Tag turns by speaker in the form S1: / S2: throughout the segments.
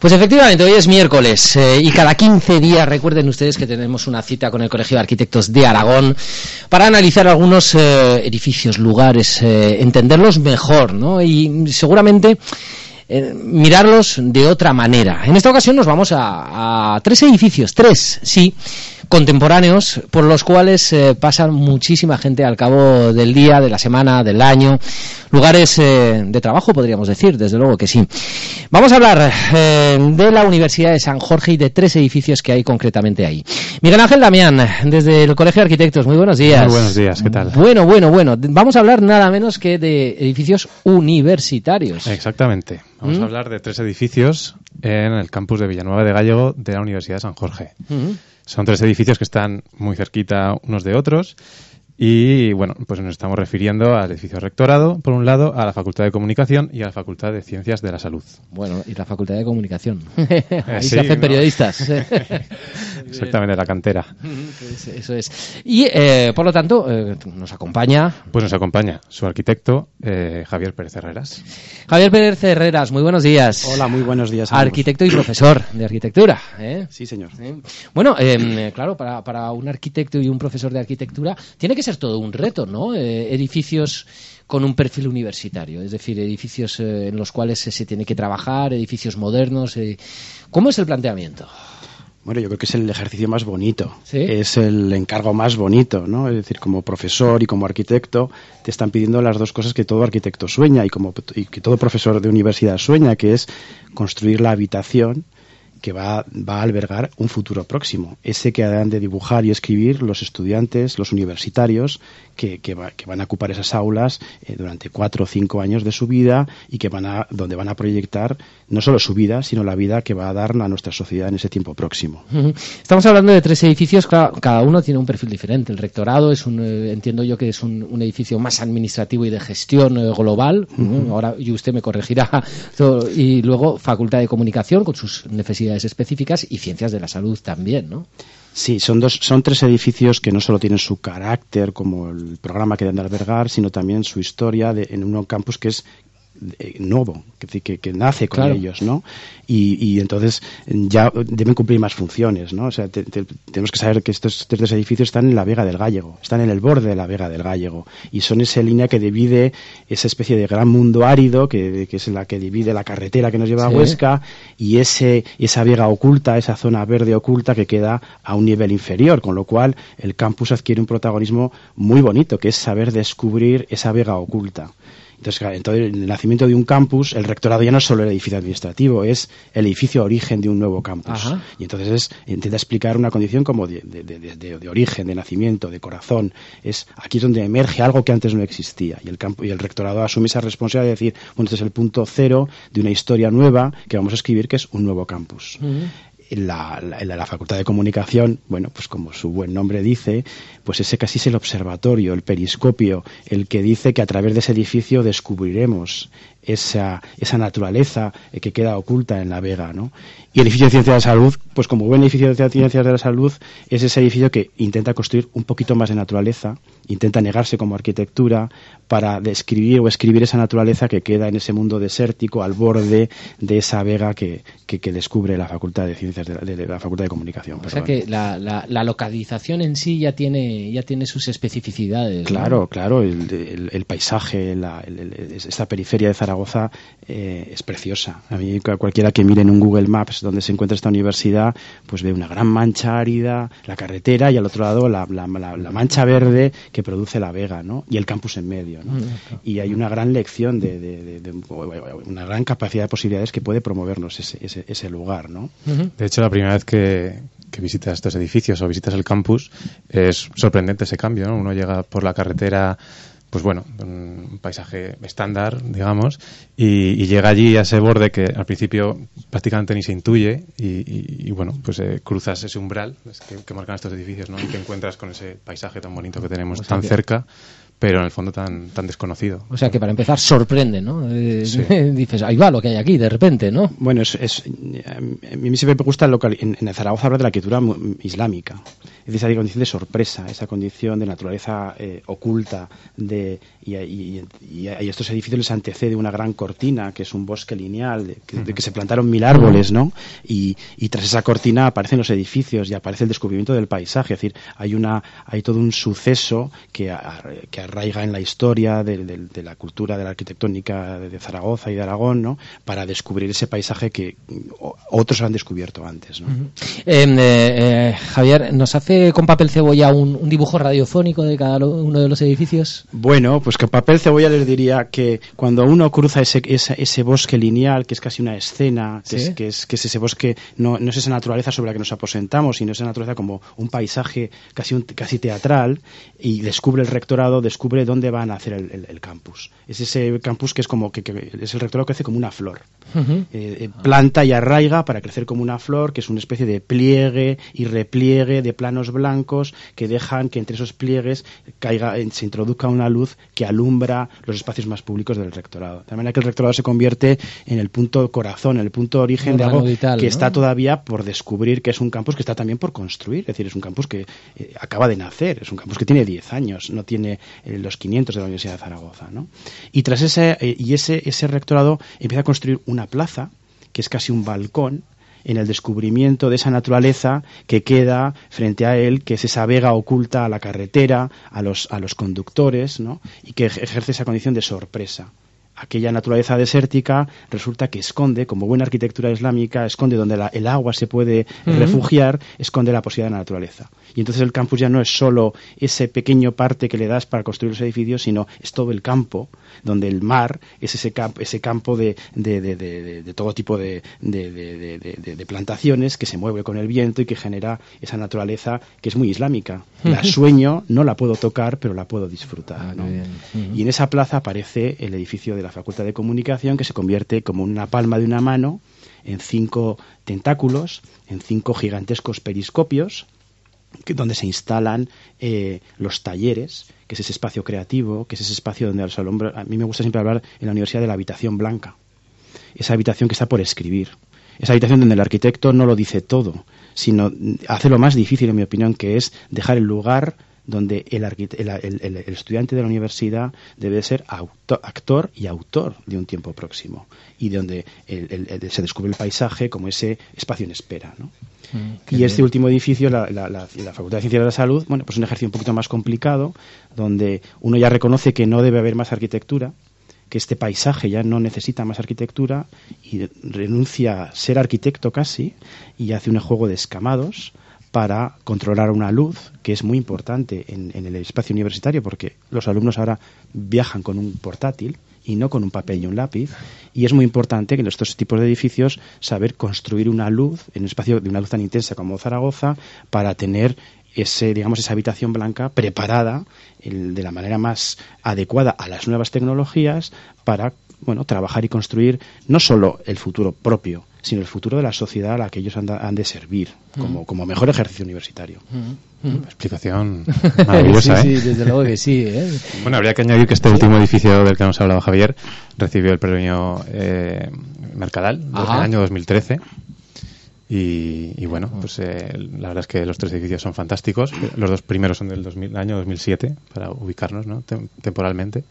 S1: Pues efectivamente, hoy es miércoles eh, y cada 15 días recuerden ustedes que tenemos una cita con el Colegio de Arquitectos de Aragón para analizar algunos eh, edificios, lugares, eh, entenderlos mejor, ¿no? Y seguramente mirarlos de otra manera. En esta ocasión nos vamos a tres edificios, tres, sí, contemporáneos, por los cuales eh, pasan muchísima gente al cabo del día, de la semana, del año, lugares eh, de trabajo, podríamos decir, desde luego que sí. Vamos a hablar eh, de la Universidad de San Jorge y de tres edificios que hay concretamente ahí. Miguel Ángel Damián, desde el Colegio de Arquitectos, muy buenos días.
S2: Muy buenos días, ¿qué tal?
S1: Bueno, bueno, bueno. Vamos a hablar nada menos que de edificios universitarios.
S2: Exactamente. Vamos
S1: ¿Mm?
S2: a hablar de tres edificios en el campus de Villanueva de Gallego de la Universidad de San Jorge.
S1: Ujú.
S2: Son tres edificios que están muy cerquita unos de otros y, bueno, pues nos estamos refiriendo al edificio rectorado, por un lado, a la Facultad de Comunicación y a la Facultad de Ciencias de la Salud.
S1: Bueno, y la Facultad de Comunicación. Ahí
S2: sí,
S1: se hacen
S2: ¿no?
S1: periodistas.
S2: Exactamente, la cantera.
S1: Pues eso es. Y, eh, por lo tanto, eh, nos acompaña
S2: Pues nos acompaña su arquitecto, eh, Javier Pérez Herreras.
S1: Javier Pérez Herreras. Muy buenos días.
S3: Hola, muy buenos días. ambos.
S1: Arquitecto y profesor de arquitectura. ¿eh?
S3: Sí, señor.
S1: ¿Eh? Bueno, eh, claro, para, para un arquitecto y un profesor de arquitectura tiene que ser todo un reto, ¿no? Eh, edificios con un perfil universitario, es decir, edificios eh, en los cuales se, se tiene que trabajar, edificios modernos. eh. ¿Cómo es el planteamiento?
S3: Bueno, yo creo que es el ejercicio más bonito.
S1: ¿Sí?
S3: Es el encargo más bonito, ¿no? Es decir, como profesor y como arquitecto te están pidiendo las dos cosas que todo arquitecto sueña y como y que todo profesor de universidad sueña, que es construir la habitación que va, va a albergar un futuro próximo. Ese que han de dibujar y escribir los estudiantes, los universitarios, que, que, va- que van a ocupar esas aulas eh, durante cuatro o cinco años de su vida y que van a, donde van a proyectar no solo su vida, sino la vida que va a dar a nuestra sociedad en ese tiempo próximo.
S1: Estamos hablando de tres edificios, cada uno tiene un perfil diferente. El rectorado es un, eh, entiendo yo que es un, un edificio más administrativo y de gestión eh, global. Ahora y usted me corregirá. Y luego Facultad de Comunicación con sus necesidades específicas y Ciencias de la Salud también, ¿no?
S3: Sí, son, dos, son tres edificios que no solo tienen su carácter como el programa que deben de albergar, sino también su historia de, en un campus que es eh, nuevo, que, que, que nace con
S1: Claro.
S3: ellos, ¿no? Y, y entonces ya deben cumplir más funciones, ¿no? O sea, te- te- tenemos que saber que estos tres edificios están en la Vega del Gallego, están en el borde de la Vega del Gallego y son esa línea que divide esa especie de gran mundo árido que, que es la que divide la carretera que nos lleva
S1: Sí.
S3: a Huesca y ese esa vega oculta, esa zona verde oculta que queda a un nivel inferior, con lo cual el campus adquiere un protagonismo muy bonito, que es saber descubrir esa vega oculta. Entonces, claro, entonces, el nacimiento de un campus, el rectorado ya no es solo el edificio administrativo, es el edificio origen de un nuevo campus.
S1: Ajá.
S3: Y entonces es, intenta explicar una condición como de, de- de- de- origen, de nacimiento, de corazón. Es aquí es donde emerge algo que antes no existía. Y el campo, y el rectorado asume esa responsabilidad de decir, bueno, este es el punto cero de una historia nueva que vamos a escribir, que es un nuevo campus. La, la- Facultad de Comunicación, bueno, pues como su buen nombre dice, pues ese casi es el observatorio, el periscopio, el que dice que a través de ese edificio descubriremos esa, esa naturaleza eh, que queda oculta en la Vega, ¿no? Y el edificio de Ciencias de la Salud, pues como buen edificio de Ciencias de la Salud, es ese edificio que intenta construir un poquito más de naturaleza, intenta negarse como arquitectura para describir o escribir esa naturaleza que queda en ese mundo desértico al borde de esa vega que, que, que descubre la Facultad de Ciencias de la, de la Facultad de Comunicación.
S1: O sea
S3: perdón.
S1: que la, la, la localización en sí ya tiene, ya tiene sus especificidades. ¿no?
S3: Claro, claro, el, el- el paisaje, la- el- esta periferia de Zaragoza eh, es preciosa. A mí cu- cualquiera que mire en un Google Maps donde se encuentra esta universidad, pues ve una gran mancha árida, la carretera y al otro lado la, la- la- la mancha verde que produce la Vega, ¿no? Y el campus en medio, ¿no? Y hay una gran lección de, de- de- de- una gran capacidad de posibilidades que puede promovernos ese, ese, ese lugar, ¿no?
S2: De hecho, la primera vez que, que visitas estos edificios o visitas el campus, es sorprendente ese cambio, ¿no? Uno llega por la carretera pues bueno, un paisaje estándar, digamos, y, llega allí a ese borde que al principio prácticamente ni se intuye y, bueno, pues eh, cruzas ese umbral que, marcan estos edificios, ¿no? Y te encuentras con ese paisaje tan bonito que tenemos tan cerca pero en el fondo tan, tan desconocido.
S1: O sea que para empezar sorprende, ¿no? Eh, dices, ahí va lo que hay aquí, de repente, ¿no?
S3: Bueno, es, es a mí siempre me gusta local, en, en, Zaragoza hablar de la arquitectura islámica. Es decir, esa condición de sorpresa, esa condición de naturaleza eh, oculta, de, y, y, y, a estos edificios les antecede una gran cortina, que es un bosque lineal, de, que, se plantaron mil árboles, ¿no? Y, tras esa cortina aparecen los edificios y aparece el descubrimiento del paisaje. Es decir, hay, una, hay todo un suceso que, que arraiga en la historia de, la cultura, de la arquitectónica de Zaragoza y de Aragón, ¿no? Para descubrir ese paisaje que otros han descubierto antes, ¿no?
S1: Eh, eh, Javier, ¿nos hace con papel cebolla un, dibujo radiofónico de cada uno de los edificios?
S3: Bueno, pues papel cebolla les diría que cuando uno cruza ese, ese, bosque lineal, que es casi una escena, que, es, que, es, que es ese bosque, no, no es esa naturaleza sobre la que nos aposentamos, sino esa naturaleza como un paisaje casi, un, casi teatral, y descubre el rectorado, descubre dónde van a hacer el, campus. Es ese campus que es como que, es el rectorado que hace como una flor. Eh, eh, planta y arraiga para crecer como una flor, que es una especie de pliegue y repliegue de planos blancos que dejan que entre esos pliegues caiga, se introduzca una luz que alumbra los espacios más públicos del rectorado. De manera que el rectorado se convierte en el punto corazón, en el punto origen de algo que está todavía por descubrir, que es un campus que está también por construir. Es decir, es un campus que eh, acaba de nacer, es un campus que tiene 10 años, no tiene los 500 de la Universidad de Zaragoza. ¿no? Y tras ese, y ese, ese rectorado empieza a construir un una plaza, que es casi un balcón, en el descubrimiento de esa naturaleza que queda frente a él, que es esa vega oculta a la carretera, a los, a los conductores, ¿no? y que ejerce esa condición de sorpresa aquella naturaleza desértica resulta que esconde, como buena arquitectura islámica, esconde donde el agua se puede refugiar, esconde la posibilidad de la naturaleza. Y entonces el campus ya no es solo ese pequeño parte que le das para construir los edificios, sino es todo el campo, donde el mar es ese, ese campo de, de, todo tipo de, plantaciones que se mueve con el viento y que genera esa naturaleza que es muy islámica. La sueño, no la puedo tocar, pero la puedo disfrutar. Ah, y en esa plaza aparece el edificio de la Facultad de Comunicación que se convierte como una palma de una mano en cinco tentáculos, en cinco gigantescos periscopios, que, donde se instalan eh, los talleres, que es ese espacio creativo, que es ese espacio donde los alumnos, a mí me gusta siempre hablar en la universidad de la habitación blanca, esa habitación que está por escribir, esa habitación donde el arquitecto no lo dice todo, sino hace lo más difícil, en mi opinión, que es dejar el lugar donde el, el, estudiante de la universidad debe ser actor y autor de un tiempo próximo y donde se descubre el paisaje como ese espacio en espera. ¿no? Mm, y este último edificio, la, Facultad de Ciencias de la Salud, bueno, pues un ejercicio un poquito más complicado, donde uno ya reconoce que no debe haber más arquitectura, que este paisaje ya no necesita más arquitectura y renuncia a ser arquitecto casi y hace un juego de escamados para controlar una luz, que es muy importante en, el espacio universitario, porque los alumnos ahora viajan con un portátil y no con un papel y un lápiz. Y es muy importante que en estos tipos de edificios saber construir una luz, en un espacio de una luz tan intensa como Zaragoza, para tener ese, digamos, esa habitación blanca preparada de la manera más adecuada a las nuevas tecnologías para bueno, trabajar y construir no solo el futuro propio, sino el futuro de la sociedad a la que ellos han, de servir como, como, mejor ejercicio universitario.
S2: Explicación maravillosa,
S1: sí, ¿eh? Sí, desde luego que sí. ¿eh?
S2: Bueno, habría que añadir que este último edificio del que nos hablado Javier recibió el premio eh, Mercadal del año 2013. Y, bueno, pues eh, la verdad es que los tres edificios son fantásticos. Los dos primeros son del 2000, año 2007, para ubicarnos ¿no? temporalmente.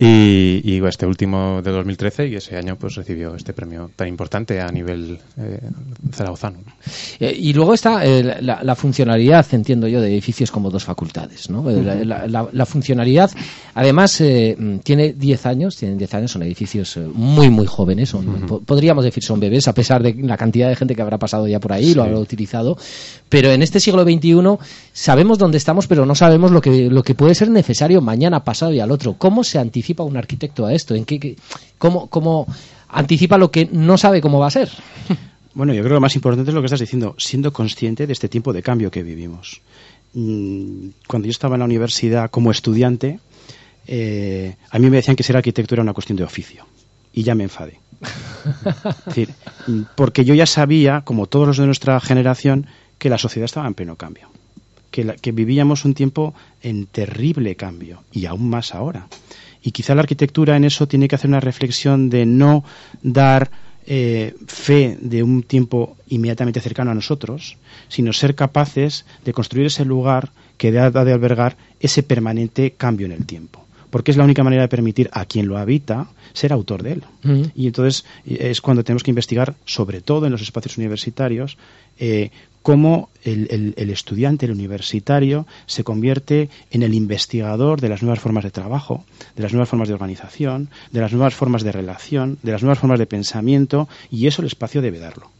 S2: Y, y, este último de 2013 y ese año pues recibió este premio tan importante a nivel eh, zaragozano.
S1: Eh, y luego está eh, la, funcionalidad, entiendo yo, de edificios como dos facultades. ¿no? Eh, la, funcionalidad, además, tiene 10 años, tienen 10 años, son edificios muy, muy jóvenes, son, podríamos decir son bebés, a pesar de la cantidad de gente que habrá pasado ya por ahí, lo habrá utilizado. Pero en este siglo XXI sabemos dónde estamos, pero no sabemos lo que, lo que puede ser necesario mañana, pasado y al otro. ¿Cómo se anticipa? Anticipa un arquitecto a esto? ¿En qué, cómo, cómo anticipa lo que no sabe cómo va a ser?
S3: Bueno, yo creo que lo más importante es lo que estás diciendo, siendo consciente de este tiempo de cambio que vivimos. Mm, cuando yo estaba en la universidad como estudiante, eh, a mí me decían que ser arquitecto era una cuestión de oficio. Y ya me enfadé. decir, porque yo ya sabía, como todos los de nuestra generación, que la sociedad estaba en pleno cambio. Que, que vivíamos un tiempo en terrible cambio. Y aún más ahora. Y quizá la arquitectura en eso tiene que hacer una reflexión de no dar eh, fe de un tiempo inmediatamente cercano a nosotros, sino ser capaces de construir ese lugar que da de albergar ese permanente cambio en el tiempo porque es la única manera de permitir a quien lo habita ser autor de él. Y entonces eh, es cuando tenemos que investigar, sobre todo en los espacios universitarios, eh, cómo el, estudiante, el universitario, se convierte en el investigador de las nuevas formas de trabajo, de las nuevas formas de organización, de las nuevas formas de relación, de las nuevas formas de pensamiento, y eso el espacio debe darlo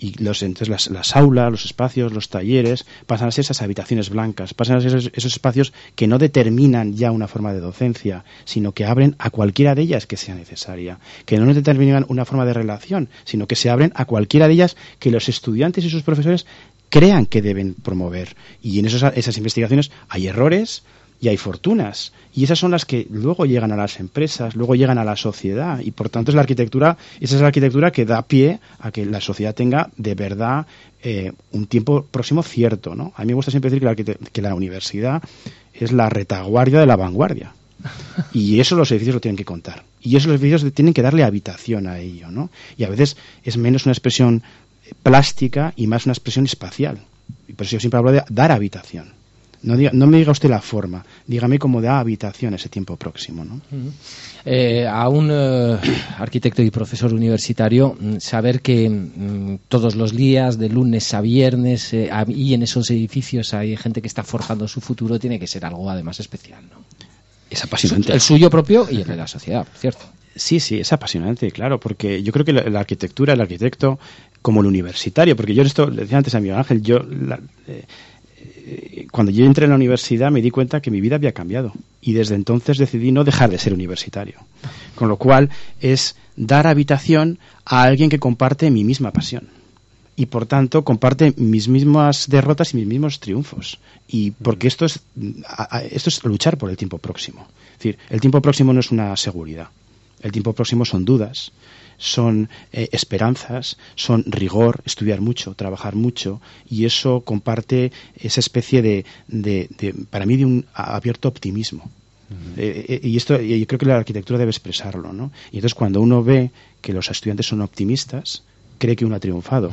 S3: y los, entonces las, las, aulas, los espacios, los talleres pasan a ser esas habitaciones blancas, pasan a ser esos, esos, espacios que no determinan ya una forma de docencia, sino que abren a cualquiera de ellas que sea necesaria, que no determinan una forma de relación, sino que se abren a cualquiera de ellas que los estudiantes y sus profesores crean que deben promover. Y en esos, esas investigaciones hay errores, y hay fortunas. Y esas son las que luego llegan a las empresas, luego llegan a la sociedad. Y por tanto es la arquitectura, esa es la arquitectura que da pie a que la sociedad tenga de verdad eh, un tiempo próximo cierto. ¿no? A mí me gusta siempre decir que la, que la universidad es la retaguardia de la vanguardia. Y eso los edificios lo tienen que contar. Y eso los edificios tienen que darle habitación a ello. ¿no? Y a veces es menos una expresión plástica y más una expresión espacial. Y por eso yo siempre hablo de dar habitación. No, no me diga usted la forma, dígame cómo da habitación ese tiempo próximo. ¿no?
S1: Eh, a un eh, arquitecto y profesor universitario, mm, saber que mm, todos los días, de lunes a viernes, eh, y en esos edificios hay gente que está forjando su futuro, tiene que ser algo además especial. ¿no?
S3: Es apasionante.
S1: El suyo propio y el de la sociedad, ¿cierto?
S3: Sí, sí, es apasionante, claro, porque yo creo que la, arquitectura, el arquitecto, como el universitario, porque yo esto, le decía antes a mi Ángel, yo eh, cuando yo entré en la universidad me di cuenta que mi vida había cambiado y desde entonces decidí no dejar de ser universitario. Con lo cual es dar habitación a alguien que comparte mi misma pasión y por tanto comparte mis mismas derrotas y mis mismos triunfos. Y porque esto es, esto es luchar por el tiempo próximo. Es decir, el tiempo próximo no es una seguridad. El tiempo próximo son dudas, son eh, esperanzas, son rigor, estudiar mucho, trabajar mucho, y eso comparte esa especie de, de, para mí, de un abierto optimismo. Eh, eh, y esto yo creo que la arquitectura debe expresarlo, ¿no? Y entonces cuando uno ve que los estudiantes son optimistas, cree que uno ha triunfado.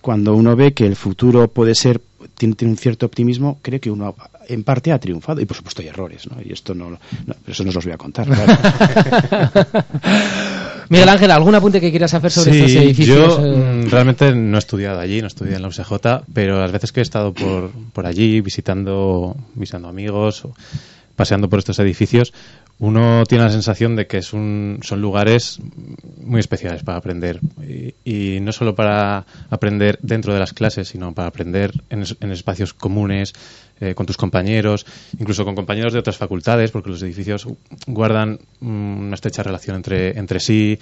S3: Cuando uno ve que el futuro puede ser tiene, un cierto optimismo, cree que uno en parte ha triunfado. Y por supuesto hay errores, ¿no? Y esto no, eso no os los voy a contar.
S1: Miguel Ángel, ¿algún apunte que quieras hacer sobre estos edificios?
S2: Yo eh? mm, realmente no he estudiado allí, no he estudiado en la USJ, pero las veces que he estado por, por allí visitando, visitando amigos, paseando por estos edificios, uno tiene la sensación de que es un, son lugares muy especiales para aprender. Y, no solo para aprender dentro de las clases, sino para aprender en, en espacios comunes, eh, con tus compañeros, incluso con compañeros de otras facultades, porque los edificios guardan una estrecha relación entre, entre sí.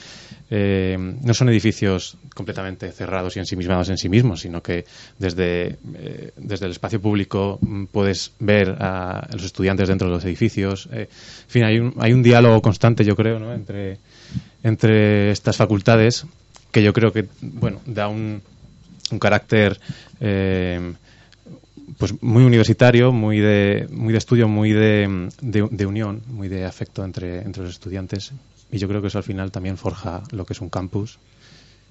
S2: Eh, no son edificios completamente cerrados y ensimismados en sí mismos, sino que desde, eh, desde el espacio público mm, puedes ver a los estudiantes dentro de los edificios. en fin, hay un, hay un diálogo constante, yo creo, ¿no? entre, entre estas facultades que yo creo que bueno da un, un carácter pues muy universitario, muy de, muy de estudio, muy de, de, unión, muy de afecto entre, entre los estudiantes. Y yo creo que eso al final también forja lo que es un campus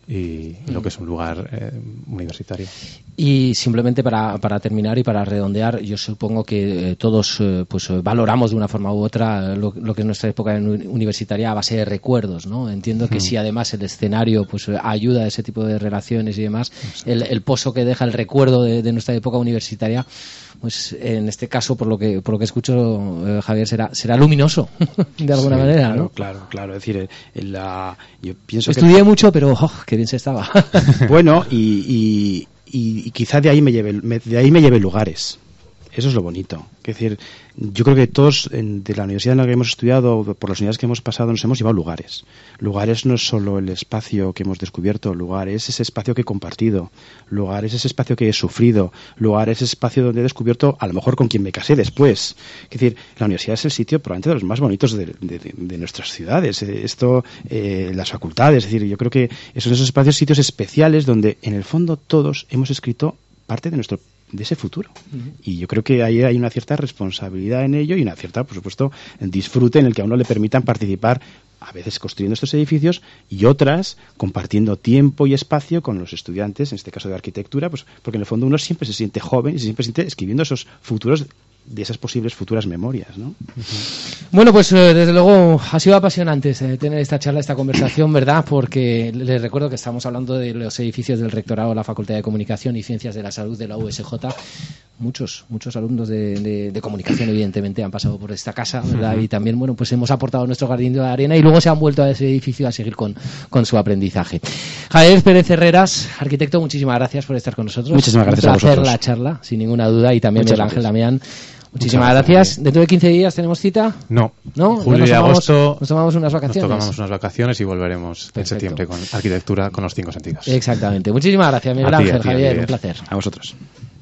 S2: y lo que es un lugar eh, universitario.
S1: Y simplemente para, para, terminar y para redondear, yo supongo que eh, todos eh, pues valoramos de una forma u otra lo, que es nuestra época universitaria a base de recuerdos, ¿no? Entiendo que si además el escenario pues ayuda a ese tipo de relaciones y demás, el, el pozo que deja el recuerdo de nuestra época universitaria pues en este caso, por lo que, por lo que escucho, eh, Javier, será, será luminoso, de alguna manera,
S3: claro, Claro, claro. Es decir, la, yo pienso
S1: Estudié mucho, pero oh, qué bien se estaba.
S3: bueno, y, y, y, quizá de ahí me lleve, de ahí me lleve lugares. Eso es lo bonito. Es decir, yo creo que todos de la universidad en la que hemos estudiado, por las unidades que hemos pasado, nos hemos llevado lugares. Lugares no es solo el espacio que hemos descubierto, lugar es ese espacio que he compartido, lugar es ese espacio que he sufrido, lugar es ese espacio donde he descubierto, a lo mejor con quien me casé después. Es decir, la universidad es el sitio probablemente de los más bonitos de, nuestras ciudades. Eh, esto, eh, las facultades, es decir, yo creo que son esos espacios, sitios especiales donde en el fondo todos hemos escrito parte de nuestro de ese futuro. Y yo creo que ahí hay una cierta responsabilidad en ello y una cierta, por supuesto, disfrute en el que a uno le permitan participar a veces construyendo estos edificios y otras compartiendo tiempo y espacio con los estudiantes, en este caso de arquitectura, pues porque en el fondo uno siempre se siente joven y siempre se siente escribiendo esos futuros de esas posibles futuras memorias. ¿no?
S1: Bueno, pues eh, desde luego ha sido apasionante eh, tener esta charla, esta conversación, ¿verdad? Porque les recuerdo que estamos hablando de los edificios del rectorado de la Facultad de Comunicación y Ciencias de la Salud de la USJ. Muchos, muchos alumnos de, comunicación, evidentemente, han pasado por esta casa, ¿verdad? Y también, bueno, pues hemos aportado nuestro jardín de arena y luego se han vuelto a ese edificio a seguir con, con su aprendizaje. Javier Pérez Herreras, arquitecto, muchísimas gracias por estar con nosotros.
S3: Muchísimas gracias
S1: Un
S3: placer
S1: a la charla, sin ninguna duda, y también Miguel Ángel Damián. Muchísimas gracias. ¿Dentro de 15 días tenemos cita?
S2: No.
S1: ¿No?
S2: Julio y agosto.
S1: Nos tomamos unas vacaciones.
S2: Nos tomamos unas vacaciones y volveremos en septiembre con arquitectura con los cinco sentidos.
S1: Exactamente. Muchísimas gracias, Miguel Ángel, Javier. Un placer.
S3: A vosotros.